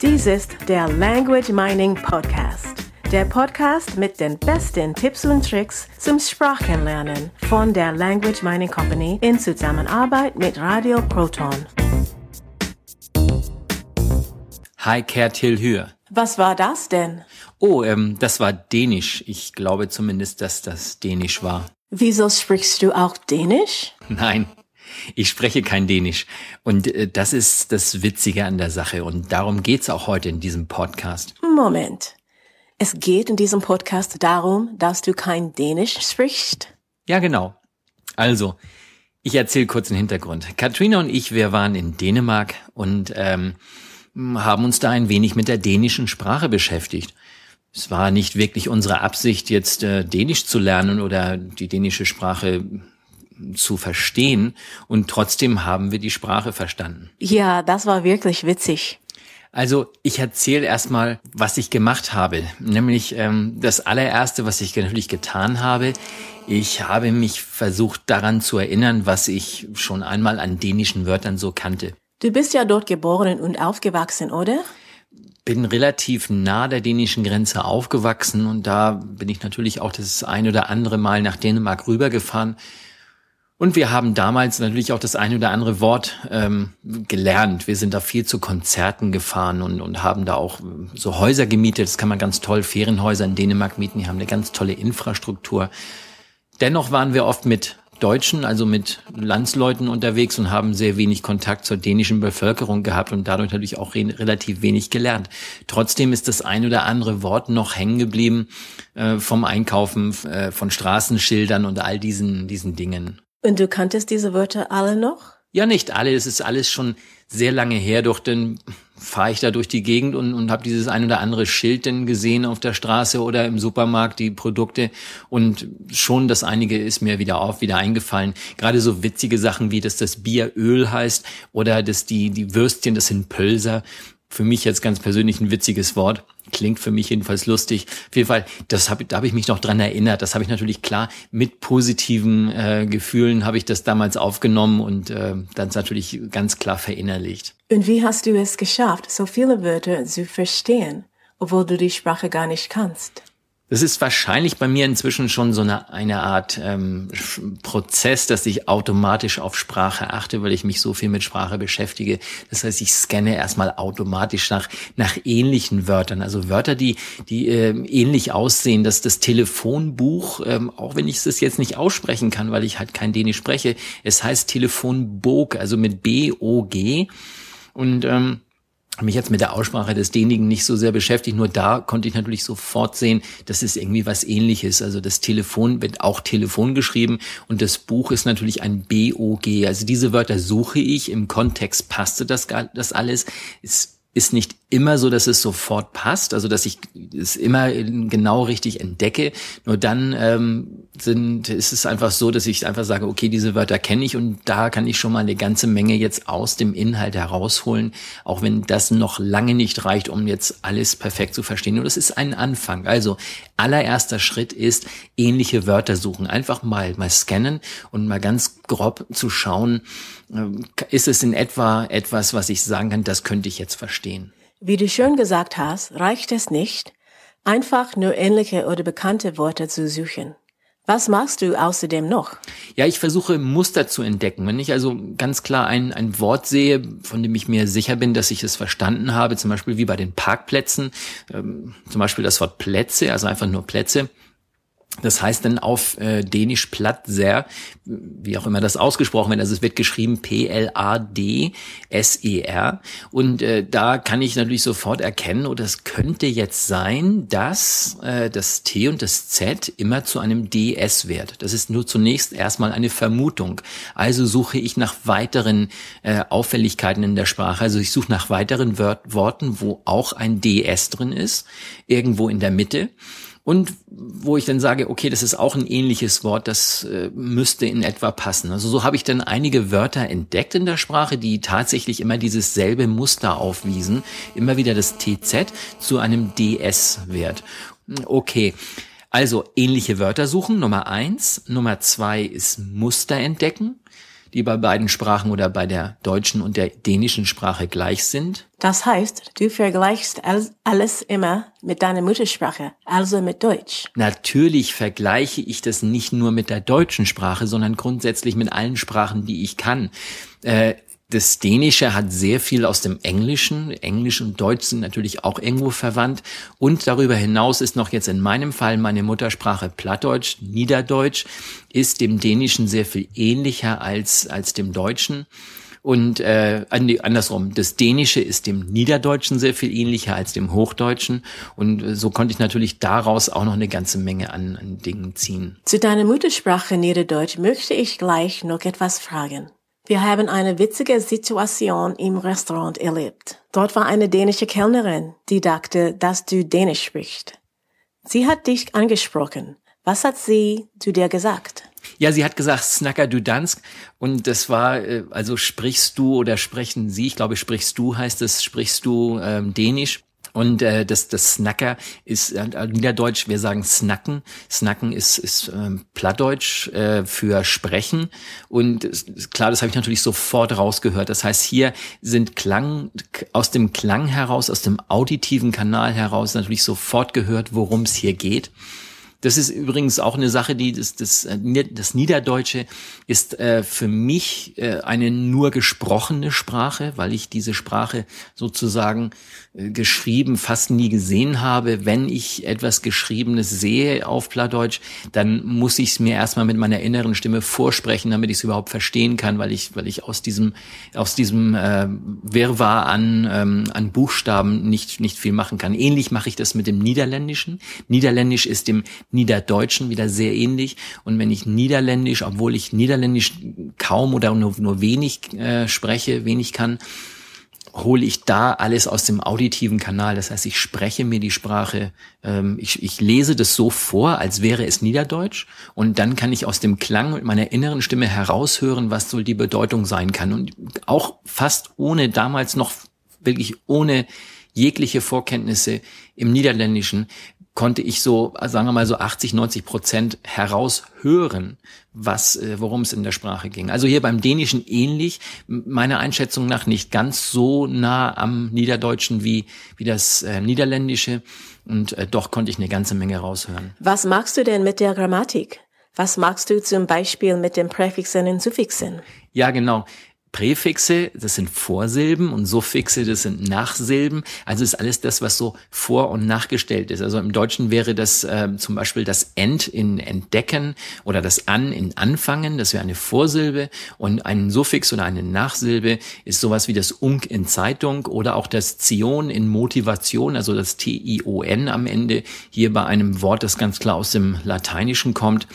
Dies ist der Language Mining Podcast. Der Podcast mit den besten Tipps und Tricks zum Sprachenlernen von der Language Mining Company in Zusammenarbeit mit Radio Proton. Hi, Ker Till Hür. Was war das denn? Oh, ähm, das war Dänisch. Ich glaube zumindest, dass das Dänisch war. Wieso sprichst du auch Dänisch? Nein, ich spreche kein Dänisch. Und äh, das ist das Witzige an der Sache. Und darum geht's auch heute in diesem Podcast. Moment. Es geht in diesem Podcast darum, dass du kein Dänisch sprichst? Ja, genau. Also, ich erzähle kurz den Hintergrund. Katrina und ich, wir waren in Dänemark und ähm, haben uns da ein wenig mit der dänischen Sprache beschäftigt. Es war nicht wirklich unsere Absicht, jetzt äh, Dänisch zu lernen oder die dänische Sprache zu verstehen und trotzdem haben wir die Sprache verstanden. Ja, das war wirklich witzig. Also ich erzähle erstmal, was ich gemacht habe. Nämlich ähm, das allererste, was ich natürlich getan habe, ich habe mich versucht daran zu erinnern, was ich schon einmal an dänischen Wörtern so kannte. Du bist ja dort geboren und aufgewachsen, oder? bin relativ nah der dänischen Grenze aufgewachsen und da bin ich natürlich auch das ein oder andere Mal nach Dänemark rübergefahren. Und wir haben damals natürlich auch das ein oder andere Wort ähm, gelernt. Wir sind da viel zu Konzerten gefahren und, und haben da auch so Häuser gemietet. Das kann man ganz toll, Ferienhäuser in Dänemark mieten. Die haben eine ganz tolle Infrastruktur. Dennoch waren wir oft mit Deutschen, also mit Landsleuten unterwegs und haben sehr wenig Kontakt zur dänischen Bevölkerung gehabt und dadurch natürlich auch re relativ wenig gelernt. Trotzdem ist das ein oder andere Wort noch hängen geblieben äh, vom Einkaufen äh, von Straßenschildern und all diesen, diesen Dingen. Und du kanntest diese Wörter alle noch? Ja, nicht alle. Es ist alles schon sehr lange her, doch dann fahre ich da durch die Gegend und, und habe dieses ein oder andere Schild denn gesehen auf der Straße oder im Supermarkt, die Produkte. Und schon das einige ist mir wieder auf, wieder eingefallen. Gerade so witzige Sachen wie, dass das Bier Öl heißt oder dass die, die Würstchen, das sind Pölser für mich jetzt ganz persönlich ein witziges Wort. Klingt für mich jedenfalls lustig. Auf jeden Fall, das hab, da habe ich mich noch dran erinnert. Das habe ich natürlich klar mit positiven äh, Gefühlen habe ich das damals aufgenommen und äh, dann natürlich ganz klar verinnerlicht. Und wie hast du es geschafft, so viele Wörter zu verstehen, obwohl du die Sprache gar nicht kannst? Das ist wahrscheinlich bei mir inzwischen schon so eine, eine Art ähm, Prozess, dass ich automatisch auf Sprache achte, weil ich mich so viel mit Sprache beschäftige. Das heißt, ich scanne erstmal automatisch nach, nach ähnlichen Wörtern, also Wörter, die, die äh, ähnlich aussehen. Dass das Telefonbuch, ähm, auch wenn ich es jetzt nicht aussprechen kann, weil ich halt kein Dänisch spreche, es heißt Telefonbog, also mit B-O-G. Und ähm, mich jetzt mit der Aussprache des nicht so sehr beschäftigt. Nur da konnte ich natürlich sofort sehen, das ist irgendwie was ähnliches. Also das Telefon wird auch Telefon geschrieben und das Buch ist natürlich ein B-O-G. Also diese Wörter suche ich. Im Kontext passte das, das alles. Es ist nicht immer so, dass es sofort passt, also dass ich es immer genau richtig entdecke. Nur dann ähm, sind, ist es einfach so, dass ich einfach sage, okay, diese Wörter kenne ich und da kann ich schon mal eine ganze Menge jetzt aus dem Inhalt herausholen, auch wenn das noch lange nicht reicht, um jetzt alles perfekt zu verstehen. Nur das ist ein Anfang. Also allererster Schritt ist ähnliche Wörter suchen. Einfach mal mal scannen und mal ganz grob zu schauen, äh, ist es in etwa etwas, was ich sagen kann, das könnte ich jetzt verstehen. Wie du schon gesagt hast, reicht es nicht, einfach nur ähnliche oder bekannte Worte zu suchen. Was machst du außerdem noch? Ja, ich versuche Muster zu entdecken. Wenn ich also ganz klar ein, ein Wort sehe, von dem ich mir sicher bin, dass ich es verstanden habe, zum Beispiel wie bei den Parkplätzen, ähm, zum Beispiel das Wort Plätze, also einfach nur Plätze, das heißt dann auf äh, Dänisch Platzer, wie auch immer das ausgesprochen wird. Also es wird geschrieben P-L-A-D-S-E-R. Und äh, da kann ich natürlich sofort erkennen, oder es könnte jetzt sein, dass äh, das T und das Z immer zu einem DS wird. Das ist nur zunächst erstmal eine Vermutung. Also suche ich nach weiteren äh, Auffälligkeiten in der Sprache. Also ich suche nach weiteren Wort Worten, wo auch ein DS drin ist, irgendwo in der Mitte. Und wo ich dann sage, okay, das ist auch ein ähnliches Wort, das äh, müsste in etwa passen. Also so habe ich dann einige Wörter entdeckt in der Sprache, die tatsächlich immer dieses selbe Muster aufwiesen. Immer wieder das TZ zu einem DS-Wert. Okay. Also ähnliche Wörter suchen, Nummer eins. Nummer zwei ist Muster entdecken. Die bei beiden Sprachen oder bei der deutschen und der dänischen Sprache gleich sind. Das heißt, du vergleichst alles immer mit deiner Muttersprache, also mit Deutsch. Natürlich vergleiche ich das nicht nur mit der deutschen Sprache, sondern grundsätzlich mit allen Sprachen, die ich kann. Äh, das Dänische hat sehr viel aus dem Englischen. Englisch und Deutsch sind natürlich auch irgendwo verwandt. Und darüber hinaus ist noch jetzt in meinem Fall meine Muttersprache Plattdeutsch, Niederdeutsch, ist dem Dänischen sehr viel ähnlicher als, als dem Deutschen. Und äh, andersrum, das Dänische ist dem Niederdeutschen sehr viel ähnlicher als dem Hochdeutschen. Und so konnte ich natürlich daraus auch noch eine ganze Menge an, an Dingen ziehen. Zu deiner Muttersprache Niederdeutsch möchte ich gleich noch etwas fragen. Wir haben eine witzige Situation im Restaurant erlebt. Dort war eine dänische Kellnerin, die dachte, dass du Dänisch sprichst. Sie hat dich angesprochen. Was hat sie zu dir gesagt? Ja, sie hat gesagt, Snacker du Dansk. Und das war, äh, also sprichst du oder sprechen sie, ich glaube, sprichst du heißt es, sprichst du ähm, Dänisch. Und äh, das, das Snacker ist äh, Niederdeutsch, wir sagen Snacken. Snacken ist, ist ähm, Plattdeutsch äh, für Sprechen. Und ist, klar, das habe ich natürlich sofort rausgehört. Das heißt, hier sind Klang, aus dem Klang heraus, aus dem auditiven Kanal heraus natürlich sofort gehört, worum es hier geht. Das ist übrigens auch eine Sache, die das, das, äh, das Niederdeutsche ist äh, für mich äh, eine nur gesprochene Sprache, weil ich diese Sprache sozusagen äh, geschrieben fast nie gesehen habe. Wenn ich etwas Geschriebenes sehe auf Plattdeutsch, dann muss ich es mir erstmal mit meiner inneren Stimme vorsprechen, damit ich es überhaupt verstehen kann, weil ich, weil ich aus diesem, aus diesem äh, Wirrwarr an, ähm, an Buchstaben nicht, nicht viel machen kann. Ähnlich mache ich das mit dem Niederländischen. Niederländisch ist dem Niederdeutschen wieder sehr ähnlich. Und wenn ich Niederländisch, obwohl ich Niederländisch kaum oder nur, nur wenig äh, spreche, wenig kann, hole ich da alles aus dem auditiven Kanal. Das heißt, ich spreche mir die Sprache, ähm, ich, ich lese das so vor, als wäre es Niederdeutsch. Und dann kann ich aus dem Klang mit meiner inneren Stimme heraushören, was soll die Bedeutung sein kann. Und auch fast ohne, damals noch wirklich ohne jegliche Vorkenntnisse im Niederländischen konnte ich so, sagen wir mal so 80, 90 Prozent heraushören, was, äh, worum es in der Sprache ging. Also hier beim Dänischen ähnlich, meiner Einschätzung nach nicht ganz so nah am Niederdeutschen wie, wie das äh, Niederländische. Und äh, doch konnte ich eine ganze Menge raushören. Was magst du denn mit der Grammatik? Was magst du zum Beispiel mit den Präfixen und Suffixen? Ja, genau. Präfixe, das sind Vorsilben und Suffixe, das sind Nachsilben. Also ist alles das, was so vor- und nachgestellt ist. Also im Deutschen wäre das äh, zum Beispiel das End in Entdecken oder das An in Anfangen, das wäre eine Vorsilbe. Und ein Suffix oder eine Nachsilbe ist sowas wie das Unk in Zeitung oder auch das Zion in Motivation, also das T-I-O-N am Ende, hier bei einem Wort, das ganz klar aus dem Lateinischen kommt.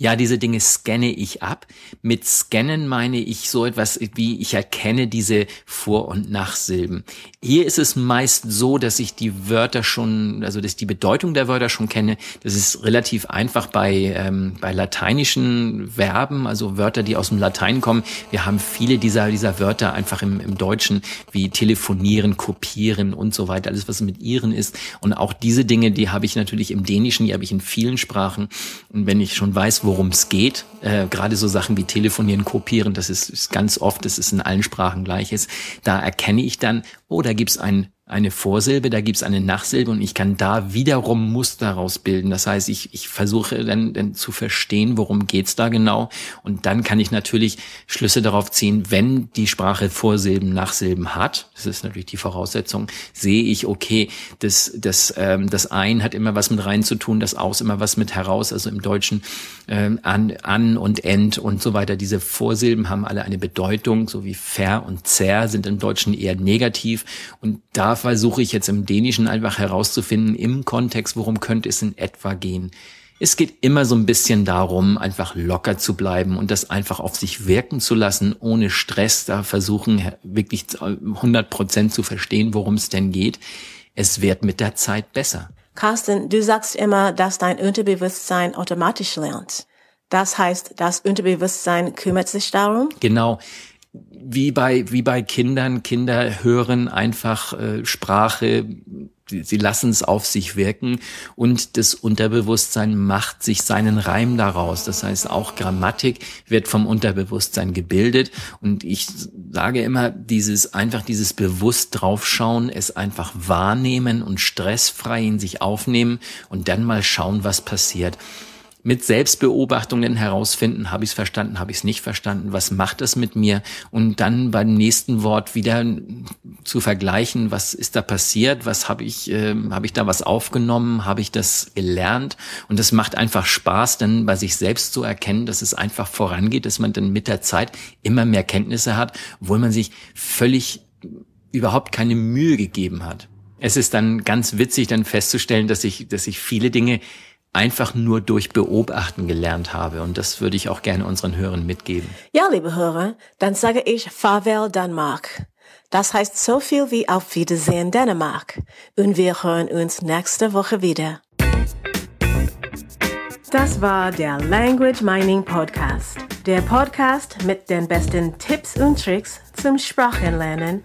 Ja, diese Dinge scanne ich ab. Mit scannen meine ich so etwas wie ich erkenne diese Vor- und Nachsilben. Hier ist es meist so, dass ich die Wörter schon, also dass ich die Bedeutung der Wörter schon kenne. Das ist relativ einfach bei, ähm, bei lateinischen Verben, also Wörter, die aus dem Latein kommen. Wir haben viele dieser, dieser Wörter einfach im, im Deutschen, wie telefonieren, kopieren und so weiter, alles was mit ihren ist. Und auch diese Dinge, die habe ich natürlich im Dänischen, die habe ich in vielen Sprachen. Und wenn ich schon weiß, worum es geht. Äh, Gerade so Sachen wie Telefonieren, Kopieren, das ist, ist ganz oft, das ist in allen Sprachen gleiches. Da erkenne ich dann, oh, da gibt's ein eine Vorsilbe, da gibt's eine Nachsilbe und ich kann da wiederum Muster rausbilden. Das heißt, ich, ich versuche dann, dann zu verstehen, worum geht's da genau. Und dann kann ich natürlich Schlüsse darauf ziehen, wenn die Sprache Vorsilben, Nachsilben hat. Das ist natürlich die Voraussetzung. Sehe ich, okay, das, das, ähm, das Ein hat immer was mit rein zu tun, das Aus immer was mit heraus. Also im Deutschen ähm, an, an und end und so weiter. Diese Vorsilben haben alle eine Bedeutung, so wie ver und zer sind im Deutschen eher negativ. Und da versuche ich jetzt im Dänischen einfach herauszufinden, im Kontext, worum könnte es in etwa gehen. Es geht immer so ein bisschen darum, einfach locker zu bleiben und das einfach auf sich wirken zu lassen, ohne Stress, da versuchen wirklich 100 Prozent zu verstehen, worum es denn geht. Es wird mit der Zeit besser. Carsten, du sagst immer, dass dein Unterbewusstsein automatisch lernt. Das heißt, das Unterbewusstsein kümmert sich darum? Genau wie bei, wie bei Kindern. Kinder hören einfach äh, Sprache sie lassen es auf sich wirken und das Unterbewusstsein macht sich seinen Reim daraus. Das heißt, auch Grammatik wird vom Unterbewusstsein gebildet und ich sage immer, dieses einfach dieses bewusst draufschauen, es einfach wahrnehmen und stressfrei in sich aufnehmen und dann mal schauen, was passiert mit Selbstbeobachtungen herausfinden, habe ich es verstanden, habe ich es nicht verstanden, was macht es mit mir? Und dann beim nächsten Wort wieder zu vergleichen, was ist da passiert, was habe ich, äh, habe ich da was aufgenommen, habe ich das gelernt? Und es macht einfach Spaß, dann bei sich selbst zu erkennen, dass es einfach vorangeht, dass man dann mit der Zeit immer mehr Kenntnisse hat, obwohl man sich völlig überhaupt keine Mühe gegeben hat. Es ist dann ganz witzig, dann festzustellen, dass ich, dass ich viele Dinge einfach nur durch Beobachten gelernt habe. Und das würde ich auch gerne unseren Hörern mitgeben. Ja, liebe Hörer, dann sage ich Farewell Danmark. Das heißt so viel wie Auf Wiedersehen Dänemark. Und wir hören uns nächste Woche wieder. Das war der Language Mining Podcast. Der Podcast mit den besten Tipps und Tricks zum Sprachenlernen